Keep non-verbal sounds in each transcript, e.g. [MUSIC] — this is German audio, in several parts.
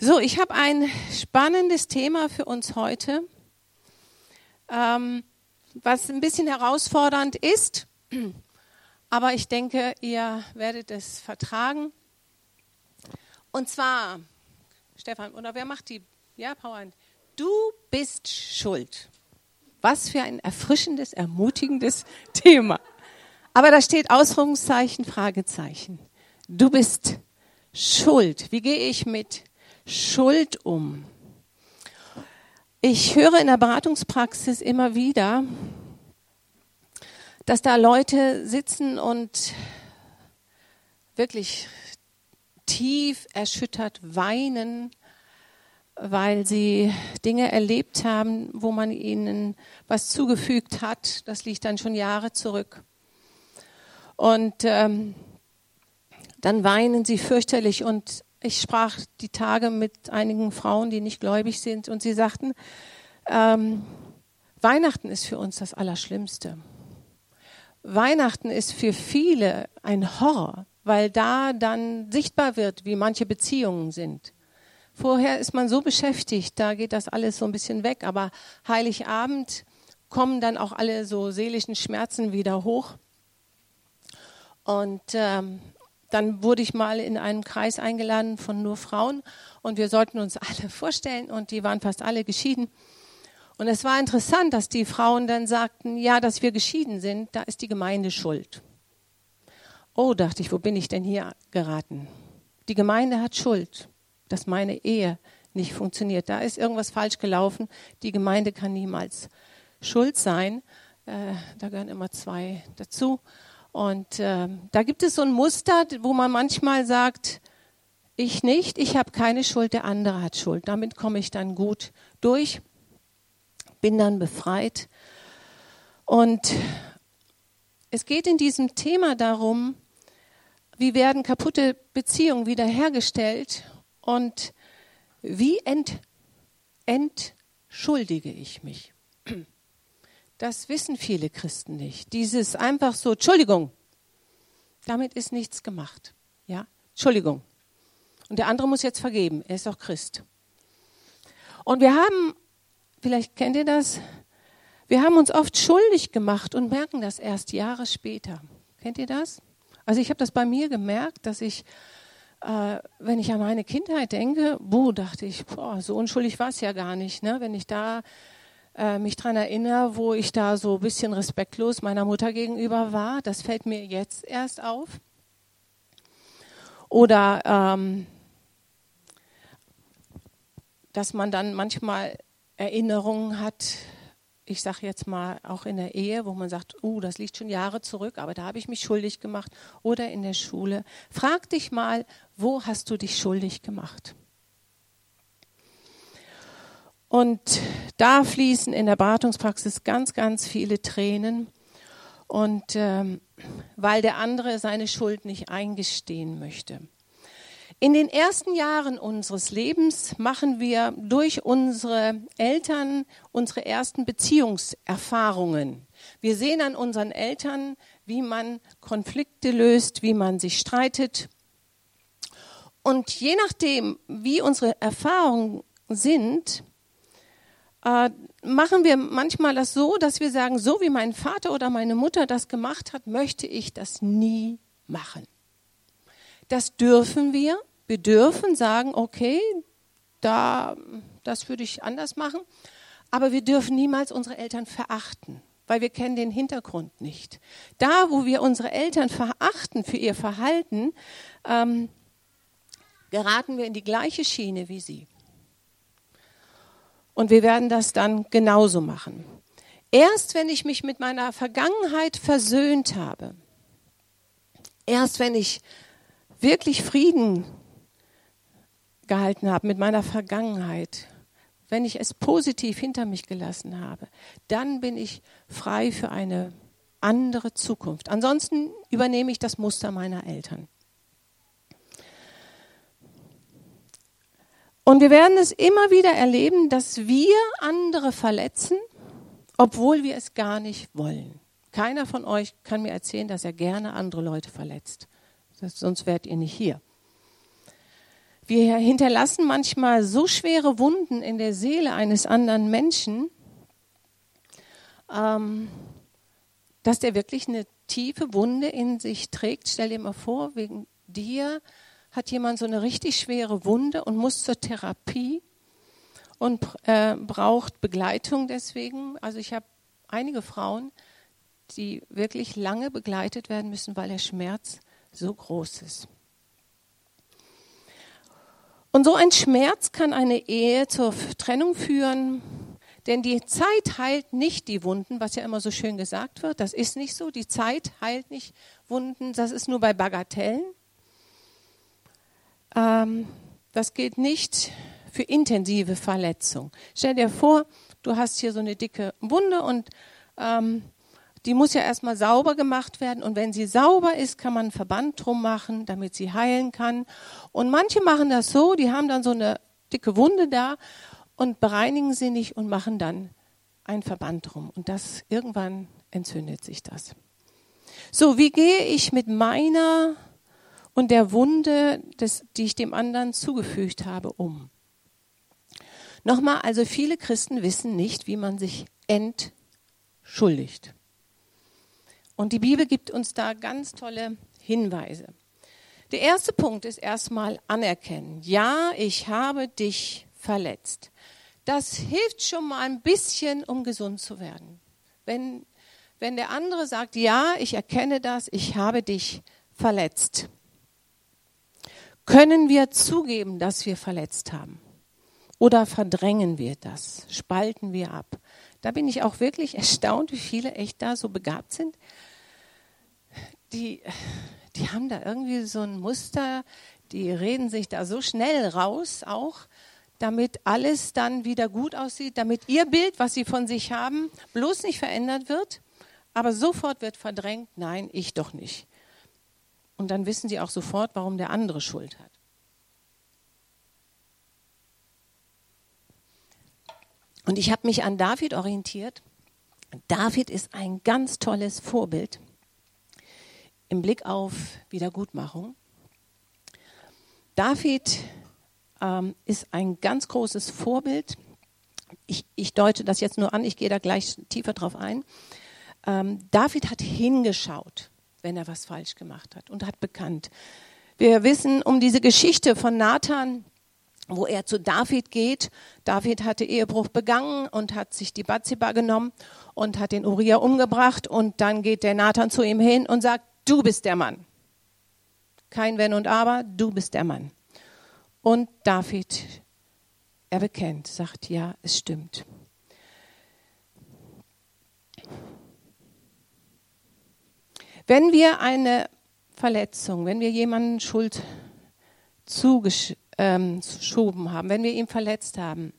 So, ich habe ein spannendes Thema für uns heute, ähm, was ein bisschen herausfordernd ist, aber ich denke, ihr werdet es vertragen. Und zwar, Stefan, oder wer macht die? Ja, Paul, du bist schuld. Was für ein erfrischendes, ermutigendes [LAUGHS] Thema. Aber da steht Ausrufungszeichen, Fragezeichen. Du bist schuld. Wie gehe ich mit Schuld um? Ich höre in der Beratungspraxis immer wieder, dass da Leute sitzen und wirklich tief erschüttert weinen, weil sie Dinge erlebt haben, wo man ihnen was zugefügt hat. Das liegt dann schon Jahre zurück. Und ähm, dann weinen sie fürchterlich und ich sprach die Tage mit einigen Frauen, die nicht gläubig sind, und sie sagten, ähm, Weihnachten ist für uns das Allerschlimmste. Weihnachten ist für viele ein Horror, weil da dann sichtbar wird, wie manche Beziehungen sind. Vorher ist man so beschäftigt, da geht das alles so ein bisschen weg, aber Heiligabend kommen dann auch alle so seelischen Schmerzen wieder hoch. Und ähm, dann wurde ich mal in einen Kreis eingeladen von nur Frauen und wir sollten uns [LAUGHS] alle vorstellen und die waren fast alle geschieden. Und es war interessant, dass die Frauen dann sagten, ja, dass wir geschieden sind, da ist die Gemeinde schuld. Oh, dachte ich, wo bin ich denn hier geraten? Die Gemeinde hat Schuld, dass meine Ehe nicht funktioniert. Da ist irgendwas falsch gelaufen. Die Gemeinde kann niemals schuld sein. Äh, da gehören immer zwei dazu. Und äh, da gibt es so ein Muster, wo man manchmal sagt, ich nicht, ich habe keine Schuld, der andere hat Schuld. Damit komme ich dann gut durch, bin dann befreit. Und es geht in diesem Thema darum, wie werden kaputte Beziehungen wiederhergestellt und wie ent, entschuldige ich mich. Das wissen viele Christen nicht. Dieses einfach so, Entschuldigung, damit ist nichts gemacht. Ja, Entschuldigung. Und der andere muss jetzt vergeben. Er ist auch Christ. Und wir haben, vielleicht kennt ihr das, wir haben uns oft schuldig gemacht und merken das erst Jahre später. Kennt ihr das? Also ich habe das bei mir gemerkt, dass ich, äh, wenn ich an meine Kindheit denke, boah, dachte ich, boah, so unschuldig war es ja gar nicht. Ne? Wenn ich da äh, mich daran erinnere, wo ich da so ein bisschen respektlos meiner Mutter gegenüber war. Das fällt mir jetzt erst auf. Oder ähm, dass man dann manchmal Erinnerungen hat, ich sage jetzt mal auch in der Ehe, wo man sagt, uh, das liegt schon Jahre zurück, aber da habe ich mich schuldig gemacht. Oder in der Schule. Frag dich mal, wo hast du dich schuldig gemacht? Und da fließen in der Beratungspraxis ganz, ganz viele Tränen. Und ähm, weil der andere seine Schuld nicht eingestehen möchte. In den ersten Jahren unseres Lebens machen wir durch unsere Eltern unsere ersten Beziehungserfahrungen. Wir sehen an unseren Eltern, wie man Konflikte löst, wie man sich streitet. Und je nachdem, wie unsere Erfahrungen sind, äh, machen wir manchmal das so, dass wir sagen, so wie mein Vater oder meine Mutter das gemacht hat, möchte ich das nie machen. Das dürfen wir. Wir dürfen sagen, okay, da, das würde ich anders machen. Aber wir dürfen niemals unsere Eltern verachten, weil wir kennen den Hintergrund nicht. Da, wo wir unsere Eltern verachten für ihr Verhalten, ähm, geraten wir in die gleiche Schiene wie sie. Und wir werden das dann genauso machen. Erst wenn ich mich mit meiner Vergangenheit versöhnt habe, erst wenn ich wirklich Frieden gehalten habe mit meiner Vergangenheit, wenn ich es positiv hinter mich gelassen habe, dann bin ich frei für eine andere Zukunft. Ansonsten übernehme ich das Muster meiner Eltern. Und wir werden es immer wieder erleben, dass wir andere verletzen, obwohl wir es gar nicht wollen. Keiner von euch kann mir erzählen, dass er gerne andere Leute verletzt. Das, sonst wärt ihr nicht hier. Wir hinterlassen manchmal so schwere Wunden in der Seele eines anderen Menschen, ähm, dass der wirklich eine tiefe Wunde in sich trägt. Stell dir mal vor, wegen dir hat jemand so eine richtig schwere Wunde und muss zur Therapie und äh, braucht Begleitung deswegen. Also ich habe einige Frauen, die wirklich lange begleitet werden müssen, weil der Schmerz so groß ist. Und so ein Schmerz kann eine Ehe zur Trennung führen, denn die Zeit heilt nicht die Wunden, was ja immer so schön gesagt wird. Das ist nicht so. Die Zeit heilt nicht Wunden, das ist nur bei Bagatellen. Ähm, das geht nicht für intensive Verletzung. Stell dir vor, du hast hier so eine dicke Wunde und ähm, die muss ja erstmal sauber gemacht werden. Und wenn sie sauber ist, kann man einen Verband drum machen, damit sie heilen kann. Und manche machen das so, die haben dann so eine dicke Wunde da und bereinigen sie nicht und machen dann einen Verband drum. Und das irgendwann entzündet sich das. So, wie gehe ich mit meiner und der Wunde, des, die ich dem anderen zugefügt habe, um? Nochmal, also viele Christen wissen nicht, wie man sich entschuldigt. Und die Bibel gibt uns da ganz tolle Hinweise. Der erste Punkt ist erstmal anerkennen. Ja, ich habe dich verletzt. Das hilft schon mal ein bisschen, um gesund zu werden. Wenn, wenn der andere sagt, ja, ich erkenne das, ich habe dich verletzt. Können wir zugeben, dass wir verletzt haben? Oder verdrängen wir das? Spalten wir ab? Da bin ich auch wirklich [LAUGHS] erstaunt, wie viele echt da so begabt sind, die, die haben da irgendwie so ein Muster, die reden sich da so schnell raus auch, damit alles dann wieder gut aussieht, damit ihr Bild, was sie von sich haben, bloß nicht verändert wird, aber sofort wird verdrängt, nein, ich doch nicht. Und dann wissen sie auch sofort, warum der andere Schuld hat. Und ich habe mich an David orientiert. David ist ein ganz tolles Vorbild im Blick auf Wiedergutmachung. David ähm, ist ein ganz großes Vorbild. Ich, ich, deute das jetzt nur an, ich gehe da gleich tiefer drauf ein. Ähm, David hat hingeschaut, wenn er was falsch gemacht hat und hat bekannt. Wir wissen um diese Geschichte von Nathan, wo er zu David geht. David hatte Ehebruch begangen und hat sich die Bathseba genommen und hat den Uriah umgebracht. Und dann geht der Nathan zu ihm hin und sagt, du bist der Mann. Kein Wenn und Aber, du bist der Mann. Und David, er bekennt, sagt, ja, es stimmt. Wenn wir eine Verletzung, wenn wir jemanden Schuld zugeschoben ähm, haben, wenn wir ihn verletzt haben,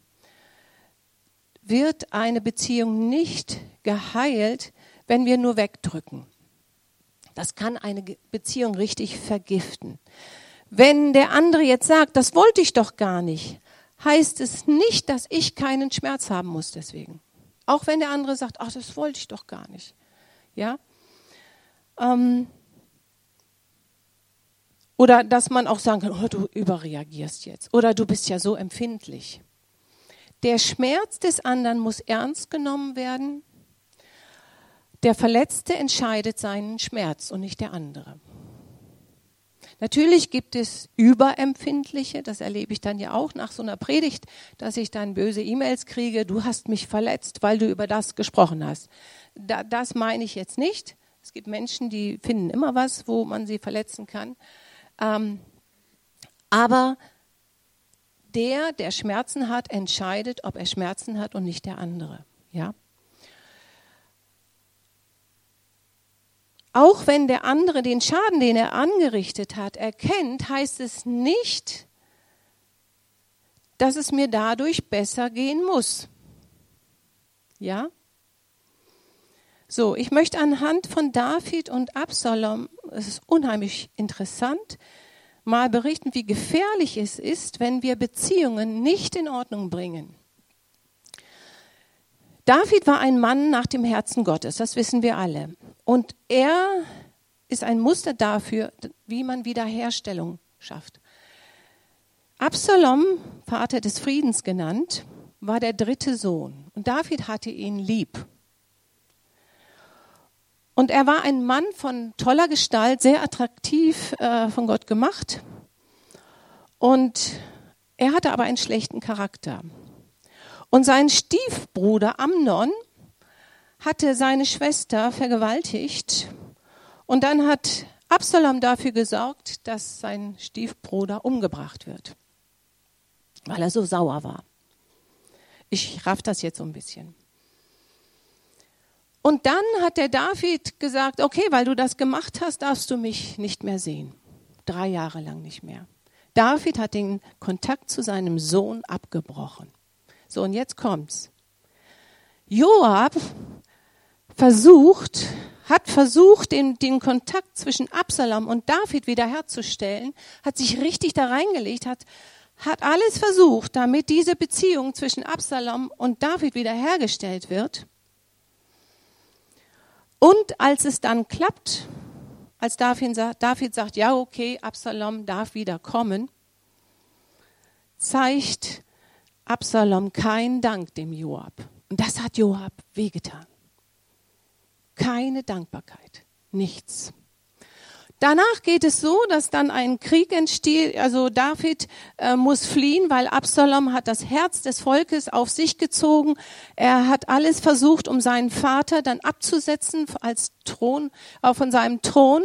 wird eine Beziehung nicht geheilt, wenn wir nur wegdrücken. Das kann eine Beziehung richtig vergiften. Wenn der andere jetzt sagt, das wollte ich doch gar nicht, heißt es nicht, dass ich keinen Schmerz haben muss deswegen. Auch wenn der andere sagt, ach, das wollte ich doch gar nicht. Ja? Ähm, oder dass man auch sagen kann, oh, du überreagierst jetzt. Oder du bist ja so empfindlich. Der Schmerz des anderen muss ernst genommen werden der Verletzte entscheidet seinen Schmerz und nicht der andere. Natürlich gibt es Überempfindliche, das erlebe ich dann ja auch nach so einer Predigt, dass ich dann böse E-Mails kriege, du hast mich verletzt, weil du über das gesprochen hast. Da, das meine ich jetzt nicht. Es gibt Menschen, die finden immer was, wo man sie verletzen kann. Ähm, aber der, der Schmerzen hat, entscheidet, ob er Schmerzen hat und nicht der andere. Ja? Auch wenn der andere den Schaden, den er angerichtet hat, erkennt, heißt es nicht, dass es mir dadurch besser gehen muss. Ja? So, ich möchte anhand von David und Absalom, es ist unheimlich interessant, mal berichten, wie gefährlich es ist, wenn wir Beziehungen nicht in Ordnung bringen. David war ein Mann nach dem Herzen Gottes, das wissen wir alle. Und er ist ein Muster dafür, wie man Wiederherstellung schafft. Absalom, Vater des Friedens genannt, war der dritte Sohn und David hatte ihn lieb. Und er war ein Mann von toller Gestalt, sehr attraktiv äh, von Gott gemacht. Und er hatte aber einen schlechten Charakter. Und sein Stiefbruder Amnon hatte seine Schwester vergewaltigt. Und dann hat Absalom dafür gesorgt, dass sein Stiefbruder umgebracht wird, weil er so sauer war. Ich raff das jetzt so ein bisschen. Und dann hat der David gesagt, okay, weil du das gemacht hast, darfst du mich nicht mehr sehen. Drei Jahre lang nicht mehr. David hat den Kontakt zu seinem Sohn abgebrochen. So, und jetzt kommt's. Joab versucht, hat versucht, den, den Kontakt zwischen Absalom und David wiederherzustellen, hat sich richtig da reingelegt, hat, hat alles versucht, damit diese Beziehung zwischen Absalom und David wiederhergestellt wird. Und als es dann klappt, als David sagt, ja, okay, Absalom darf wieder kommen, zeigt Absalom keinen Dank dem Joab. Und das hat Joab wehgetan. Keine Dankbarkeit, nichts. Danach geht es so, dass dann ein Krieg entsteht. Also David äh, muss fliehen, weil Absalom hat das Herz des Volkes auf sich gezogen. Er hat alles versucht, um seinen Vater dann abzusetzen als Thron, auch von seinem Thron.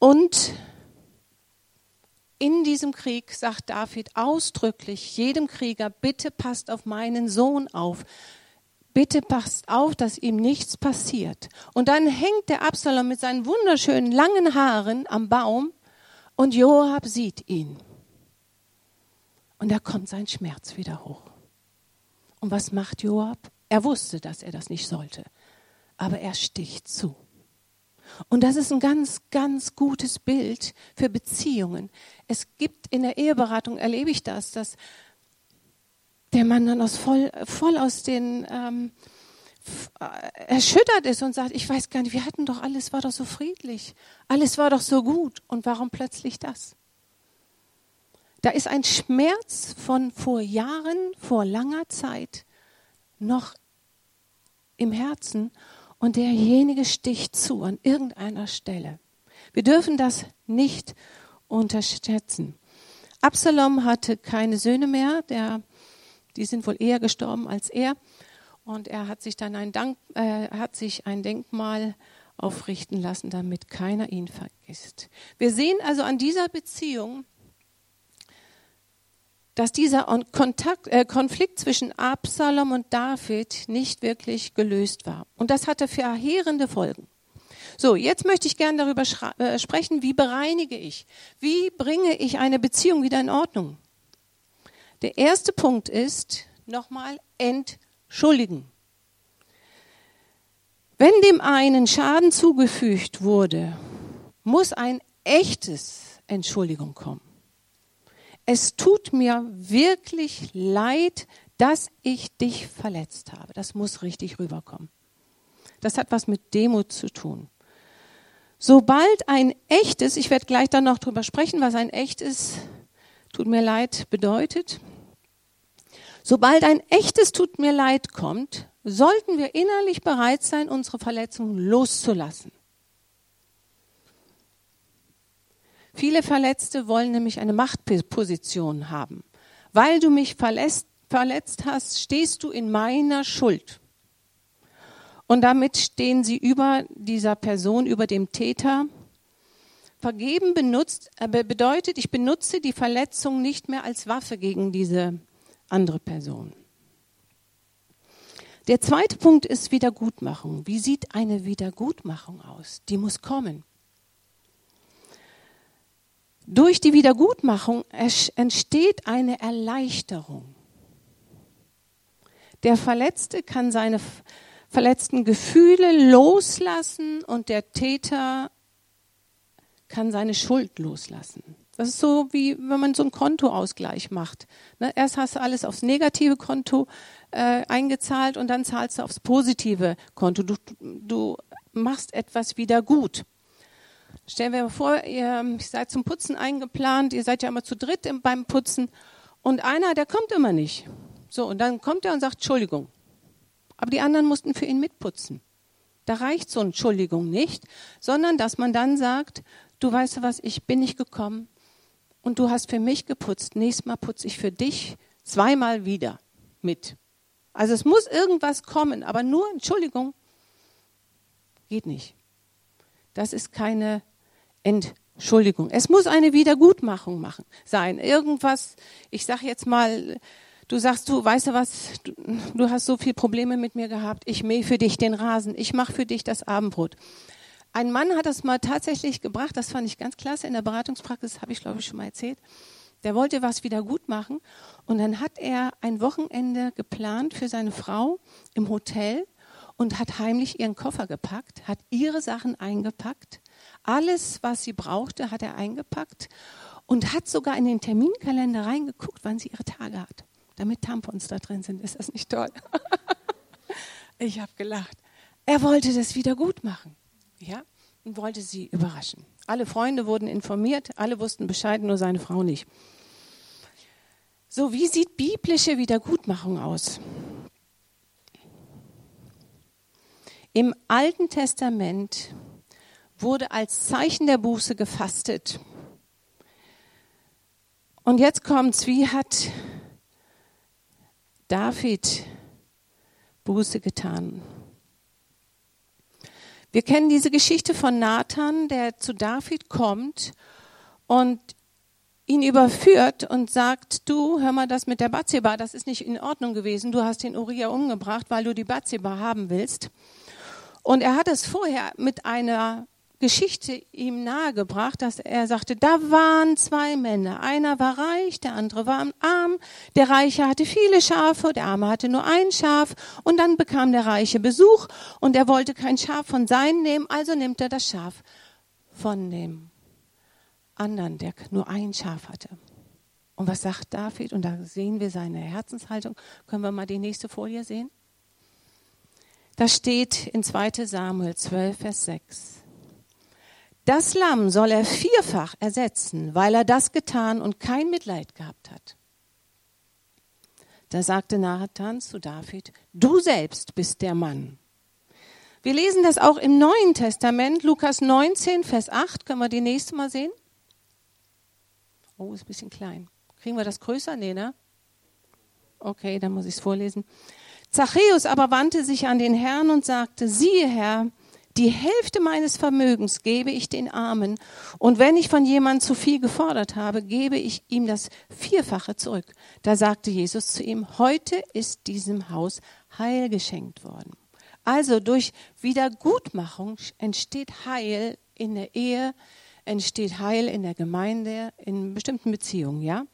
Und in diesem Krieg sagt David ausdrücklich jedem Krieger, bitte passt auf meinen Sohn auf bitte passt auf, dass ihm nichts passiert. Und dann hängt der Absalom mit seinen wunderschönen langen Haaren am Baum und Joab sieht ihn. Und da kommt sein Schmerz wieder hoch. Und was macht Joab? Er wusste, dass er das nicht sollte, aber er sticht zu. Und das ist ein ganz, ganz gutes Bild für Beziehungen. Es gibt in der Eheberatung, erlebe ich das, dass der Mann dann aus voll, voll aus den ähm, äh, erschüttert ist und sagt, ich weiß gar nicht, wir hatten doch alles war doch so friedlich, alles war doch so gut und warum plötzlich das? Da ist ein Schmerz von vor Jahren, vor langer Zeit noch im Herzen und derjenige sticht zu an irgendeiner Stelle. Wir dürfen das nicht unterschätzen. Absalom hatte keine Söhne mehr, der die sind wohl eher gestorben als er. Und er hat sich dann ein, Dank, äh, hat sich ein Denkmal aufrichten lassen, damit keiner ihn vergisst. Wir sehen also an dieser Beziehung, dass dieser Kontakt, äh, Konflikt zwischen Absalom und David nicht wirklich gelöst war. Und das hatte verheerende Folgen. So, jetzt möchte ich gerne darüber äh, sprechen, wie bereinige ich? Wie bringe ich eine Beziehung wieder in Ordnung? Der erste Punkt ist nochmal entschuldigen. Wenn dem einen Schaden zugefügt wurde, muss ein echtes Entschuldigung kommen. Es tut mir wirklich leid, dass ich dich verletzt habe. Das muss richtig rüberkommen. Das hat was mit Demut zu tun. Sobald ein echtes, ich werde gleich dann noch drüber sprechen, was ein echtes, tut mir leid, bedeutet, Sobald ein echtes Tut mir leid kommt, sollten wir innerlich bereit sein, unsere Verletzungen loszulassen. Viele Verletzte wollen nämlich eine Machtposition haben. Weil du mich verletzt, verletzt hast, stehst du in meiner Schuld. Und damit stehen sie über dieser Person, über dem Täter. Vergeben benutzt, äh, bedeutet, ich benutze die Verletzung nicht mehr als Waffe gegen diese andere Person. Der zweite Punkt ist Wiedergutmachung. Wie sieht eine Wiedergutmachung aus? Die muss kommen. Durch die Wiedergutmachung entsteht eine Erleichterung. Der Verletzte kann seine verletzten Gefühle loslassen und der Täter kann seine Schuld loslassen. Das ist so, wie wenn man so einen Kontoausgleich macht. Ne? Erst hast du alles aufs negative Konto äh, eingezahlt und dann zahlst du aufs positive Konto. Du, du machst etwas wieder gut. Stellen wir vor, ihr seid zum Putzen eingeplant, ihr seid ja immer zu dritt beim Putzen und einer, der kommt immer nicht. So, und dann kommt er und sagt Entschuldigung. Aber die anderen mussten für ihn mitputzen. Da reicht so eine Entschuldigung nicht, sondern dass man dann sagt, du weißt du was, ich bin nicht gekommen und du hast für mich geputzt. Nächstes Mal putze ich für dich zweimal wieder mit. Also es muss irgendwas kommen, aber nur Entschuldigung geht nicht. Das ist keine Entschuldigung. Es muss eine Wiedergutmachung machen, sein. Irgendwas, ich sage jetzt mal, du sagst, du weißt du was, du, du hast so viele Probleme mit mir gehabt, ich mähe für dich den Rasen, ich mache für dich das Abendbrot. Ein Mann hat das mal tatsächlich gebracht, das fand ich ganz klasse in der Beratungspraxis, habe ich glaube ich schon mal erzählt. Der wollte was wieder gut machen und dann hat er ein Wochenende geplant für seine Frau im Hotel und hat heimlich ihren Koffer gepackt, hat ihre Sachen eingepackt alles, was sie brauchte, hat er eingepackt und hat sogar in den Terminkalender reingeguckt, wann sie ihre Tage hat, damit Tampons da drin sind. Ist das nicht toll? [LAUGHS] ich habe gelacht. Er wollte das wieder gut machen, ja, und wollte sie überraschen. Alle Freunde wurden informiert, alle wussten Bescheid, nur seine Frau nicht. So, wie sieht biblische Wiedergutmachung aus? Im Alten Testament wurde als Zeichen der Buße gefastet. Und jetzt kommt's, wie hat David Buße getan? Wir kennen diese Geschichte von Nathan, der zu David kommt und ihn überführt und sagt, du, hör mal, das mit der Bathseba, das ist nicht in Ordnung gewesen. Du hast den Uriah umgebracht, weil du die Bathseba haben willst. Und er hat es vorher mit einer Geschichte ihm nahegebracht, dass er sagte, da waren zwei Männer. Einer war reich, der andere war arm. Der Reiche hatte viele Schafe, der Arme hatte nur ein Schaf. Und dann bekam der Reiche Besuch und er wollte kein Schaf von seinen nehmen, also nimmt er das Schaf von dem anderen, der nur ein Schaf hatte. Und was sagt David? Und da sehen wir seine Herzenshaltung. Können wir mal die nächste Folie sehen? Das steht in 2 Samuel 12, Vers 6. Das Lamm soll er vierfach ersetzen, weil er das getan und kein Mitleid gehabt hat. Da sagte Nathan zu David, du selbst bist der Mann. Wir lesen das auch im Neuen Testament, Lukas 19, Vers 8. Können wir die nächste mal sehen? Oh, ist ein bisschen klein. Kriegen wir das größer? Nee, ne? Okay, dann muss ich es vorlesen. Zachäus aber wandte sich an den Herrn und sagte, siehe Herr, die Hälfte meines Vermögens gebe ich den Armen und wenn ich von jemandem zu viel gefordert habe, gebe ich ihm das Vierfache zurück. Da sagte Jesus zu ihm, heute ist diesem Haus Heil geschenkt worden. Also durch Wiedergutmachung entsteht Heil in der Ehe, entsteht Heil in der Gemeinde, in bestimmten Beziehungen, ja?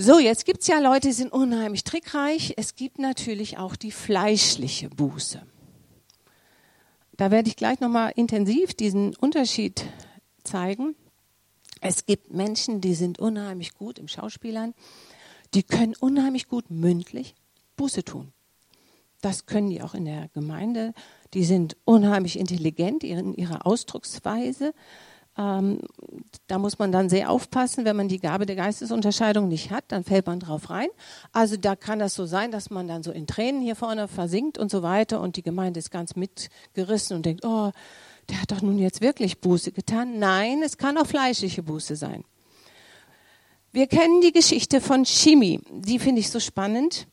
So, jetzt gibt's ja Leute, die sind unheimlich trickreich. Es gibt natürlich auch die fleischliche Buße. Da werde ich gleich nochmal intensiv diesen Unterschied zeigen. Es gibt Menschen, die sind unheimlich gut im Schauspielern, die können unheimlich gut mündlich Buße tun. Das können die auch in der Gemeinde. Die sind unheimlich intelligent in ihrer Ausdrucksweise. Ähm, da muss man dann sehr aufpassen, wenn man die Gabe der Geistesunterscheidung nicht hat, dann fällt man drauf rein. Also da kann das so sein, dass man dann so in Tränen hier vorne versinkt und so weiter und die Gemeinde ist ganz mitgerissen und denkt, oh, der hat doch nun jetzt wirklich Buße getan. Nein, es kann auch fleischliche Buße sein. Wir kennen die Geschichte von Shimi, die finde ich so spannend.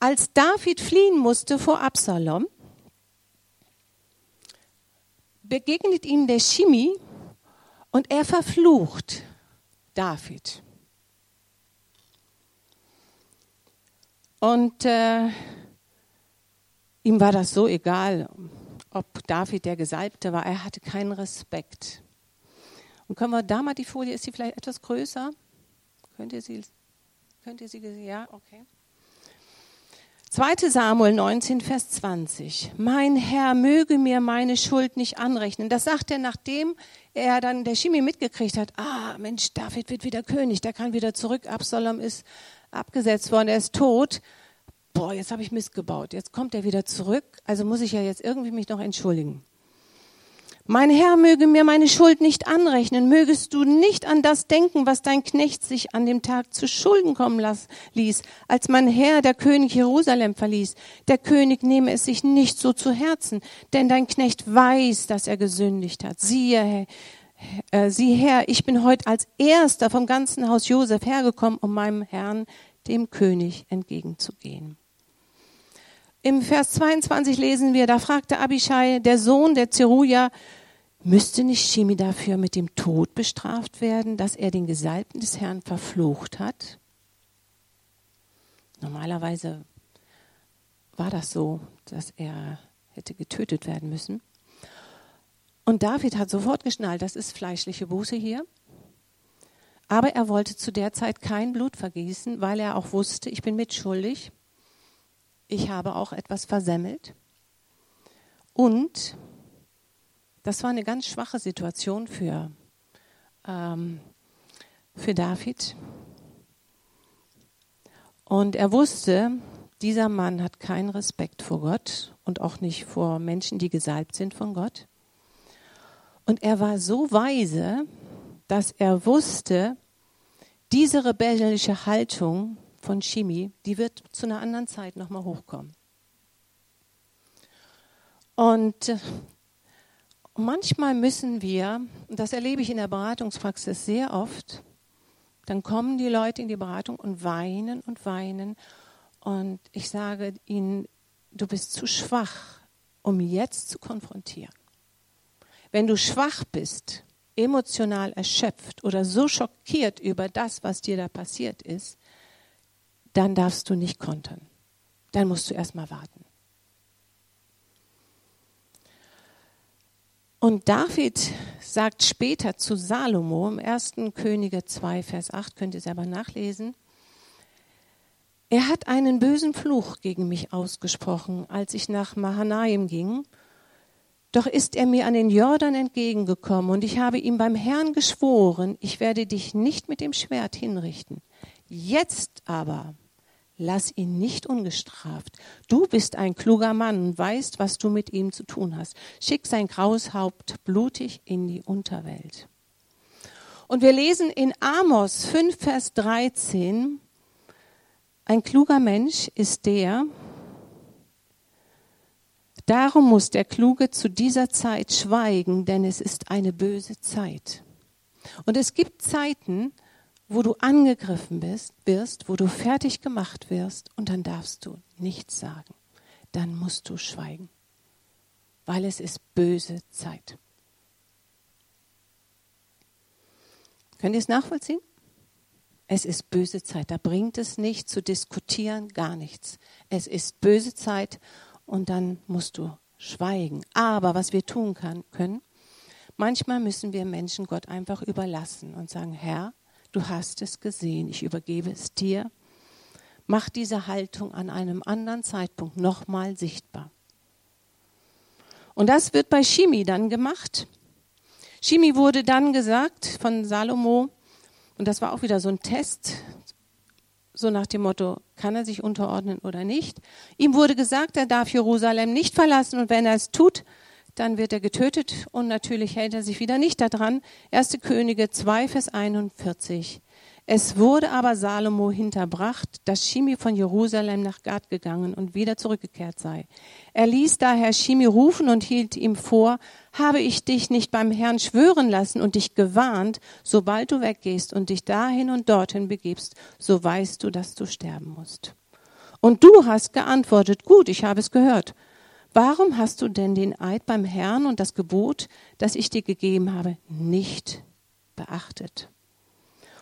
Als David fliehen musste vor Absalom, begegnet ihm der Shimi und er verflucht David. Und äh, ihm war das so egal, ob David der Gesalbte war. Er hatte keinen Respekt. Und können wir da mal die Folie, ist sie vielleicht etwas größer? Könnt ihr sie, könnt ihr sie, ja, okay. 2. Samuel 19, Vers 20. Mein Herr möge mir meine Schuld nicht anrechnen. Das sagt er, nachdem er dann der Chemie mitgekriegt hat. Ah, Mensch, David wird wieder König, der kann wieder zurück. Absalom ist abgesetzt worden, er ist tot. Boah, jetzt habe ich Mist gebaut. Jetzt kommt er wieder zurück. Also muss ich ja jetzt irgendwie mich noch entschuldigen. Mein Herr möge mir meine Schuld nicht anrechnen, mögest du nicht an das denken, was dein Knecht sich an dem Tag zu Schulden kommen las, ließ, als mein Herr, der König Jerusalem verließ. Der König nehme es sich nicht so zu Herzen, denn dein Knecht weiß, dass er gesündigt hat. Siehe, äh, sieh her, ich bin heute als erster vom ganzen Haus Josef hergekommen, um meinem Herrn, dem König, entgegenzugehen. Im Vers 22 lesen wir, da fragte Abishai, der Sohn der Zeruja, müsste nicht Shimi dafür mit dem Tod bestraft werden, dass er den Gesalbten des Herrn verflucht hat? Normalerweise war das so, dass er hätte getötet werden müssen. Und David hat sofort geschnallt, das ist fleischliche Buße hier. Aber er wollte zu der Zeit kein Blut vergießen, weil er auch wusste, ich bin mitschuldig ich habe auch etwas versemmelt. Und das war eine ganz schwache Situation für, ähm, für David. Und er wusste, dieser Mann hat keinen Respekt vor Gott und auch nicht vor Menschen, die gesalbt sind von Gott. Und er war so weise, dass er wusste, diese rebellische Haltung von Chemie, die wird zu einer anderen Zeit nochmal hochkommen. Und äh, manchmal müssen wir, und das erlebe ich in der Beratungspraxis sehr oft, dann kommen die Leute in die Beratung und weinen und weinen. Und ich sage ihnen, du bist zu schwach, um jetzt zu konfrontieren. Wenn du schwach bist, emotional erschöpft oder so schockiert über das, was dir da passiert ist, dann darfst du nicht kontern. Dann musst du erst mal warten. Und David sagt später zu Salomo im 1. Könige 2, Vers 8, könnt ihr selber nachlesen, er hat einen bösen Fluch gegen mich ausgesprochen, als ich nach Mahanaim ging. Doch ist er mir an den Jordan entgegengekommen und ich habe ihm beim Herrn geschworen, ich werde dich nicht mit dem Schwert hinrichten. Jetzt aber Lass ihn nicht ungestraft. Du bist ein kluger Mann und weißt, was du mit ihm zu tun hast. Schick sein graues Haupt blutig in die Unterwelt. Und wir lesen in Amos 5, Vers 13, ein kluger Mensch ist der, darum muss der Kluge zu dieser Zeit schweigen, denn es ist eine böse Zeit. Und es gibt Zeiten, wo du angegriffen bist, wirst, wo du fertig gemacht wirst und dann darfst du nichts sagen. Dann musst du schweigen, weil es ist böse Zeit. Könnt ihr es nachvollziehen? Es ist böse Zeit. Da bringt es nicht zu diskutieren, gar nichts. Es ist böse Zeit und dann musst du schweigen. Aber was wir tun kann, können, manchmal müssen wir Menschen Gott einfach überlassen und sagen, Herr, du hast es gesehen, ich übergebe es dir. Mach diese Haltung an einem anderen Zeitpunkt nochmal sichtbar. Und das wird bei Shimi dann gemacht. Shimi wurde dann gesagt von Salomo, und das war auch wieder so ein Test, so nach dem Motto, kann er sich unterordnen oder nicht. Ihm wurde gesagt, er darf Jerusalem nicht verlassen und wenn er es tut, dann wird er getötet und natürlich hält er sich wieder nicht daran. 1. Könige 2, Vers 41. Es wurde aber Salomo hinterbracht, dass Shimi von Jerusalem nach Gad gegangen und wieder zurückgekehrt sei. Er ließ daher Shimi rufen und hielt ihm vor, habe ich dich nicht beim Herrn schwören lassen und dich gewarnt, sobald du weggehst und dich dahin und dorthin begibst, so weißt du, dass du sterben musst. Und du hast geantwortet, gut, ich habe es gehört. Warum hast du denn den Eid beim Herrn und das Gebot, das ich dir gegeben habe, nicht beachtet?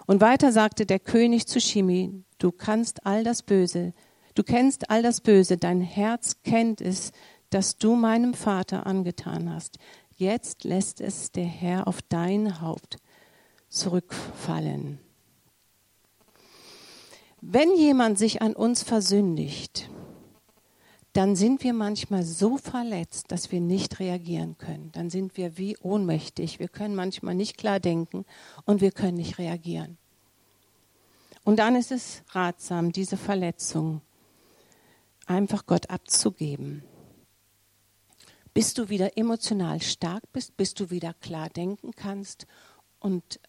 Und weiter sagte der König zu Shimi, du kannst all das Böse, du kennst all das Böse, dein Herz kennt es, das du meinem Vater angetan hast. Jetzt lässt es der Herr auf dein Haupt zurückfallen. Wenn jemand sich an uns versündigt, dann sind wir manchmal so verletzt, dass wir nicht reagieren können. Dann sind wir wie ohnmächtig. Wir können manchmal nicht klar denken und wir können nicht reagieren. Und dann ist es ratsam, diese Verletzung einfach Gott abzugeben. bis du wieder emotional stark bist, bis du wieder klar denken kannst. Und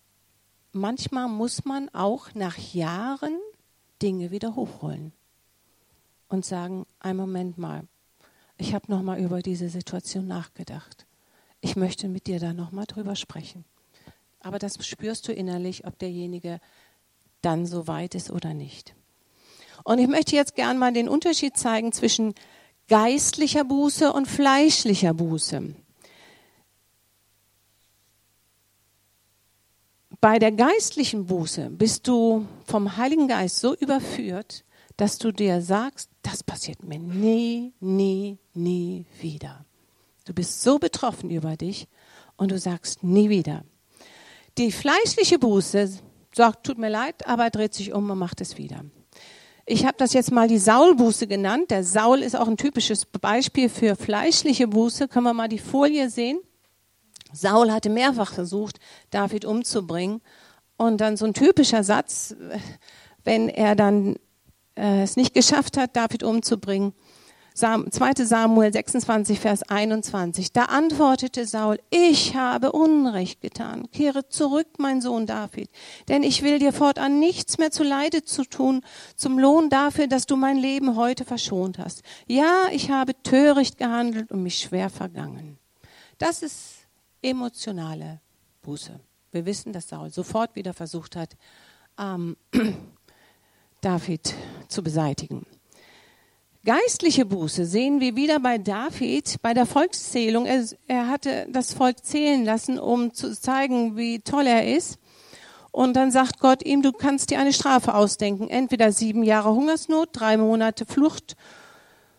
manchmal muss man auch nach Jahren Dinge wieder hochholen und sagen, ein Moment mal, ich habe noch mal über diese Situation nachgedacht. Ich möchte mit dir da noch mal drüber sprechen. Aber das spürst du innerlich, ob derjenige dann so weit ist oder nicht. Und ich möchte jetzt gern mal den Unterschied zeigen zwischen geistlicher Buße und fleischlicher Buße. Bei der geistlichen Buße bist du vom Heiligen Geist so überführt, dass du dir sagst, das passiert mir nie, nie, nie wieder. Du bist so betroffen über dich und du sagst nie wieder. Die fleischliche Buße sagt, tut mir leid, aber dreht sich um und macht es wieder. Ich habe das jetzt mal die Saulbuße genannt. Der Saul ist auch ein typisches Beispiel für fleischliche Buße. Können wir mal die Folie sehen? Saul hatte mehrfach versucht, David umzubringen. Und dann so ein typischer Satz, wenn er dann äh, es nicht geschafft hat, David umzubringen, 2. Samuel 26, Vers 21. Da antwortete Saul, ich habe Unrecht getan. Kehre zurück, mein Sohn David, denn ich will dir fortan nichts mehr zu Leide zu tun, zum Lohn dafür, dass du mein Leben heute verschont hast. Ja, ich habe töricht gehandelt und mich schwer vergangen. Das ist emotionale Buße. Wir wissen, dass Saul sofort wieder versucht hat, ähm, David zu beseitigen. Geistliche Buße sehen wir wieder bei David bei der Volkszählung. Er, er, hatte das Volk zählen lassen, um zu zeigen, wie toll er ist. Und dann sagt Gott ihm, du kannst dir eine Strafe ausdenken. Entweder sieben Jahre Hungersnot, drei Monate Flucht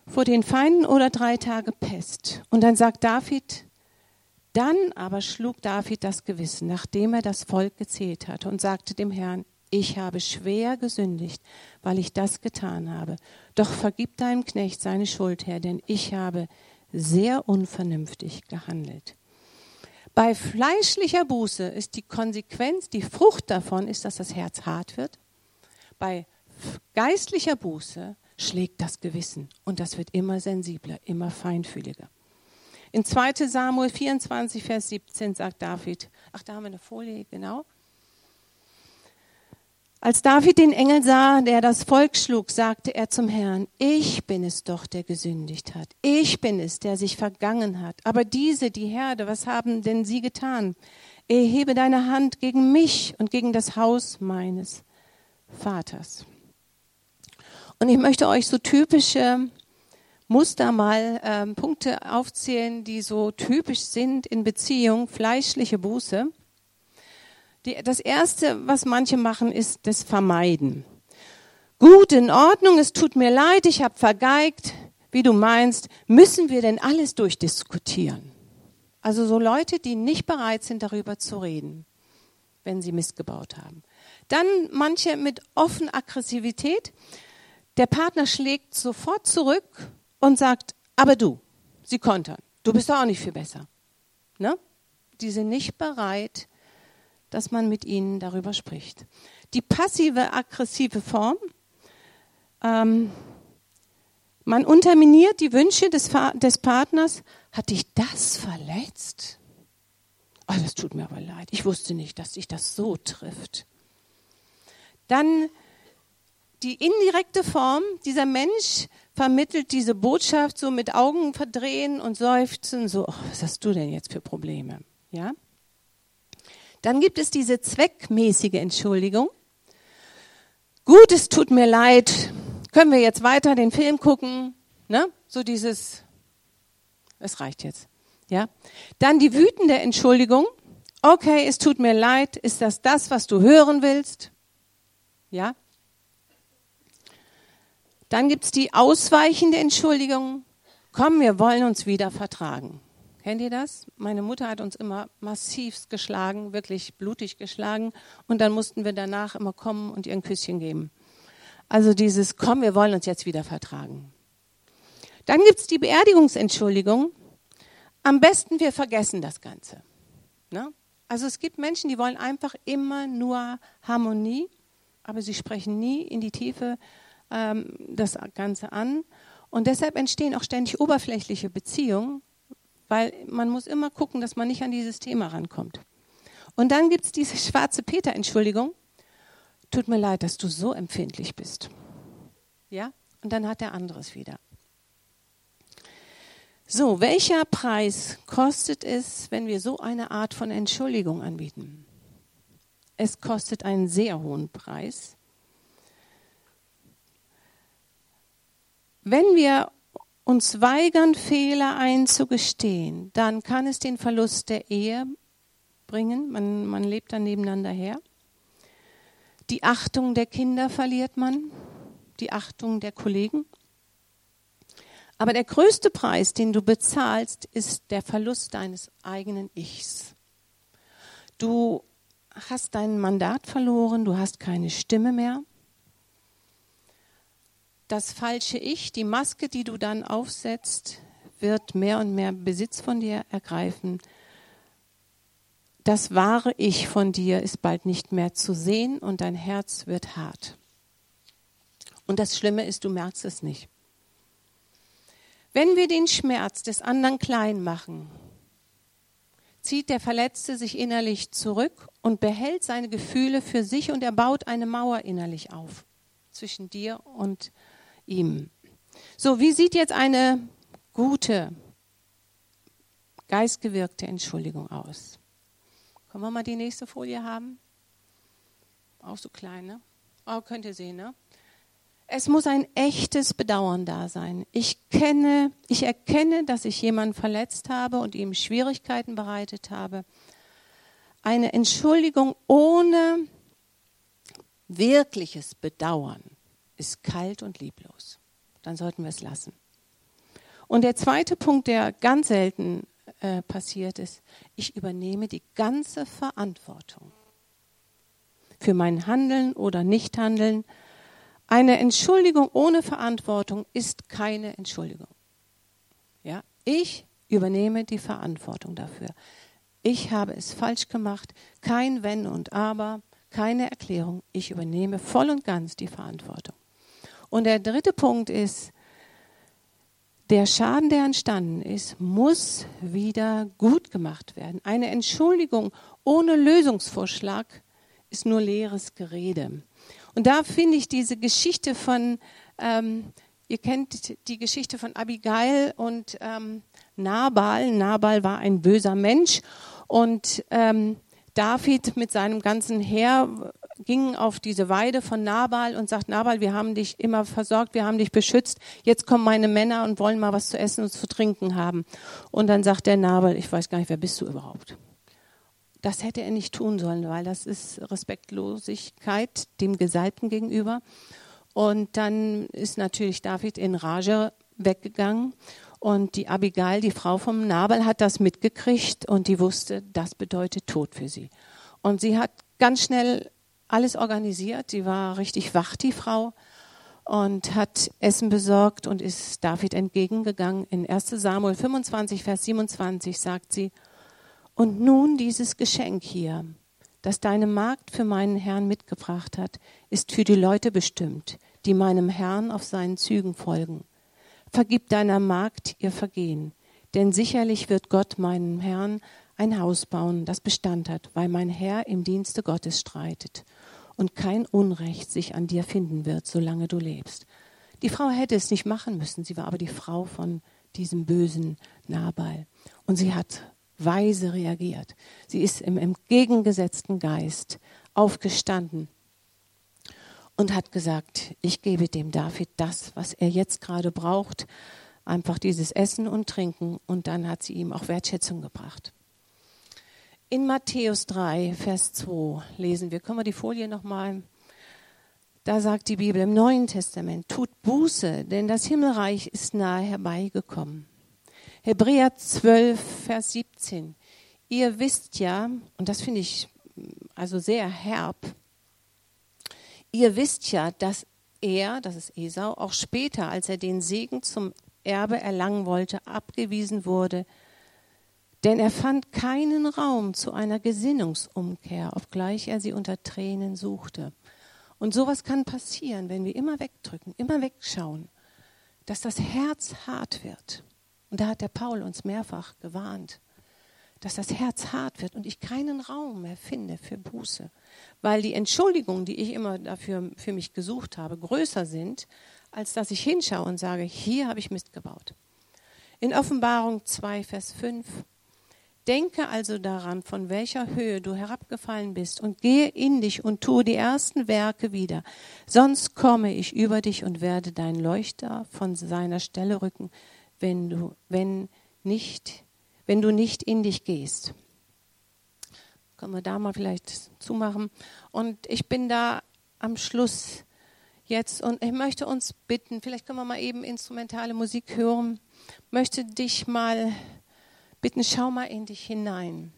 vor den Feinden oder drei Tage Pest. Und dann sagt David, dann aber schlug David das Gewissen, nachdem er das Volk gezählt hatte und sagte dem Herrn, ich habe schwer gesündigt, weil ich das getan habe. Doch vergib deinem Knecht seine Schuld, Herr, denn ich habe sehr unvernünftig gehandelt. Bei fleischlicher Buße ist die Konsequenz, die Frucht davon ist, dass das Herz hart wird. Bei geistlicher Buße schlägt das Gewissen und das wird immer sensibler, immer feinfühliger. In 2 Samuel 24, Vers 17 sagt David, ach, da haben wir eine Folie, genau. Als David den Engel sah, der das Volk schlug, sagte er zum Herrn, ich bin es doch, der gesündigt hat. Ich bin es, der sich vergangen hat. Aber diese, die Herde, was haben denn sie getan? Erhebe deine Hand gegen mich und gegen das Haus meines Vaters. Und ich möchte euch so typische Muster mal, äh, Punkte aufzählen, die so typisch sind in Beziehung, fleischliche Buße. Die, das Erste, was manche machen, ist das Vermeiden. Gut, in Ordnung, es tut mir leid, ich habe vergeigt. Wie du meinst, müssen wir denn alles durchdiskutieren? Also so Leute, die nicht bereit sind, darüber zu reden, wenn sie missgebaut haben. Dann manche mit offen Aggressivität. Der Partner schlägt sofort zurück und sagt, aber du, sie kontern, du bist doch auch nicht viel besser. Ne? Die sind nicht bereit, dass man mit ihnen darüber spricht. Die passive aggressive Form, ähm, man unterminiert die Wünsche des, des Partners. Hat dich das verletzt? Oh, das tut mir aber leid. Ich wusste nicht, dass dich das so trifft. Dann die indirekte Form, dieser Mensch vermittelt diese Botschaft so mit Augen verdrehen und seufzen, so, oh, was hast du denn jetzt für Probleme? Ja? Dann gibt es diese zweckmäßige Entschuldigung. Gut, es tut mir leid. Können wir jetzt weiter den Film gucken? Ne? So dieses, es reicht jetzt. Ja? Dann die wütende Entschuldigung. Okay, es tut mir leid. Ist das das, was du hören willst? Ja? Dann gibt es die ausweichende Entschuldigung. Komm, wir wollen uns wieder vertragen. Kennt ihr das? Meine Mutter hat uns immer massivst geschlagen, wirklich blutig geschlagen. Und dann mussten wir danach immer kommen und ihr ein Küsschen geben. Also dieses, komm, wir wollen uns jetzt wieder vertragen. Dann gibt es die Beerdigungsentschuldigung. Am besten, wir vergessen das Ganze. Ne? Also es gibt Menschen, die wollen einfach immer nur Harmonie, aber sie sprechen nie in die Tiefe ähm, das Ganze an. Und deshalb entstehen auch ständig oberflächliche Beziehungen, weil man muss immer gucken, dass man nicht an dieses Thema rankommt. Und dann gibt es diese [LAUGHS] schwarze Peter-Entschuldigung. Tut mir leid, dass du so empfindlich bist. Ja? Und dann hat er anderes wieder. So, welcher Preis kostet es, wenn wir so eine Art von Entschuldigung anbieten? Es kostet einen sehr hohen Preis. Wenn wir uns weigern, Fehler einzugestehen, dann kann es den Verlust der Ehe bringen. Man, man lebt dann nebeneinander her. Die Achtung der Kinder verliert man, die Achtung der Kollegen. Aber der größte Preis, den du bezahlst, ist der Verlust deines eigenen Ichs. Du hast dein Mandat verloren, du hast keine Stimme mehr. Das falsche Ich, die Maske, die du dann aufsetzt, wird mehr und mehr Besitz von dir ergreifen. Das wahre Ich von dir ist bald nicht mehr zu sehen und dein Herz wird hart. Und das Schlimme ist, du merkst es nicht. Wenn wir den Schmerz des anderen klein machen, zieht der Verletzte sich innerlich zurück und behält seine Gefühle für sich und er baut eine Mauer innerlich auf zwischen dir und ihm. So, wie sieht jetzt eine gute, geistgewirkte Entschuldigung aus? Können wir mal die nächste Folie haben? Auch so klein, ne? Oh, könnt ihr sehen, ne? Es muss ein echtes Bedauern da sein. Ich kenne, ich erkenne, dass ich jemanden verletzt habe und ihm Schwierigkeiten bereitet habe. Eine Entschuldigung ohne wirkliches Bedauern ist kalt und lieblos. Dann sollten wir es lassen. Und der zweite Punkt, der ganz selten äh, passiert ist, ich übernehme die ganze Verantwortung für mein Handeln oder Nichthandeln eine Entschuldigung ohne Verantwortung ist keine Entschuldigung. Ja, ich übernehme die Verantwortung dafür. Ich habe es falsch gemacht, kein Wenn und Aber, keine Erklärung. Ich übernehme voll und ganz die Verantwortung. Und der dritte Punkt ist, der Schaden, der entstanden ist, muss wieder gut gemacht werden. Eine Entschuldigung ohne Lösungsvorschlag ist nur leeres Gerede. Und da finde ich diese Geschichte von, ähm, ihr kennt die Geschichte von Abigail und ähm, Nabal. Nabal war ein böser Mensch und ähm, David mit seinem ganzen Heer ging auf diese Weide von Nabal und sagt, Nabal, wir haben dich immer versorgt, wir haben dich beschützt, jetzt kommen meine Männer und wollen mal was zu essen und zu trinken haben. Und dann sagt der Nabal, ich weiß gar nicht, wer bist du überhaupt? Das hätte er nicht tun sollen, weil das ist Respektlosigkeit dem Gesalbten gegenüber. Und dann ist natürlich David in Rage weggegangen. Und die Abigail, die Frau vom Nabal, hat das mitgekriegt und die wusste, das bedeutet Tod für sie. Und sie hat ganz schnell alles organisiert. Sie war richtig wach, die Frau, und hat Essen besorgt und ist David entgegengegangen. In 1 Samuel 25, Vers 27 sagt sie, und nun dieses Geschenk hier, das deine Magd für meinen Herrn mitgebracht hat, ist für die Leute bestimmt, die meinem Herrn auf seinen Zügen folgen. Vergib deiner Magd ihr Vergehen, denn sicherlich wird Gott meinem Herrn ein Haus bauen, das Bestand hat, weil mein Herr im Dienste Gottes streitet und kein Unrecht sich an dir finden wird, solange du lebst. Die Frau hätte es nicht machen müssen, sie war aber die Frau von diesem bösen Nabal. Und sie hat weise reagiert. Sie ist im entgegengesetzten Geist aufgestanden und hat gesagt, ich gebe dem David das, was er jetzt gerade braucht, einfach dieses Essen und Trinken und dann hat sie ihm auch Wertschätzung gebracht. In Matthäus 3, Vers 2 lesen wir, können wir die Folie nochmal, da sagt die Bibel im Neuen Testament, tut Buße, denn das Himmelreich ist nahe herbeigekommen. Hebräer 12, Vers 17. Ihr wisst ja, und das finde ich also sehr herb, ihr wisst ja, dass er, das ist Esau, auch später, als er den Segen zum Erbe erlangen wollte, abgewiesen wurde, denn er fand keinen Raum zu einer Gesinnungsumkehr, obgleich er sie unter Tränen suchte. Und sowas kann passieren, wenn wir immer wegdrücken, immer wegschauen, dass das Herz hart wird. Und da hat der Paul uns mehrfach gewarnt, dass das Herz hart wird und ich keinen Raum mehr finde für Buße, weil die Entschuldigungen, die ich immer dafür für mich gesucht habe, größer sind, als dass ich hinschaue und sage, hier habe ich Mist gebaut. In Offenbarung 2, Vers 5 Denke also daran, von welcher Höhe du herabgefallen bist, und gehe in dich und tue die ersten Werke wieder. Sonst komme ich über dich und werde dein Leuchter von seiner Stelle rücken, wenn du, wenn nicht, wenn du nicht in dich gehst. Können wir da mal vielleicht zumachen? Und ich bin da am Schluss jetzt und ich möchte uns bitten, vielleicht können wir mal eben instrumentale Musik hören, möchte dich mal bitten, schau mal in dich hinein.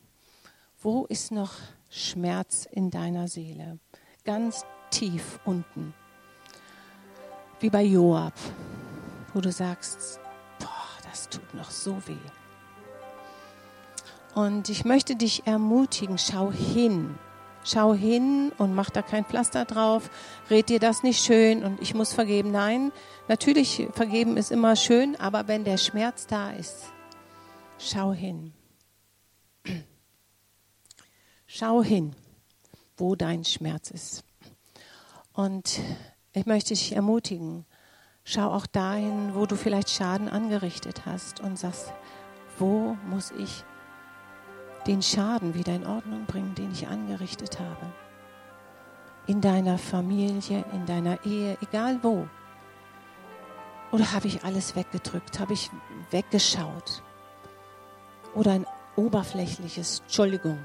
Wo ist noch Schmerz in deiner Seele? Ganz tief unten. Wie bei Joab, wo du sagst, boah, das tut noch so weh. Und ich möchte dich ermutigen, schau hin. Schau hin und mach da kein Pflaster drauf. Red dir das nicht schön und ich muss vergeben. Nein, natürlich, vergeben ist immer schön, aber wenn der Schmerz da ist, Schau hin. Schau hin, wo dein Schmerz ist. Und ich möchte dich ermutigen, schau auch dahin, wo du vielleicht Schaden angerichtet hast und sagst, wo muss ich den Schaden wieder in Ordnung bringen, den ich angerichtet habe. In deiner Familie, in deiner Ehe, egal wo. Oder habe ich alles weggedrückt, habe ich weggeschaut? Oder ein oberflächliches Entschuldigung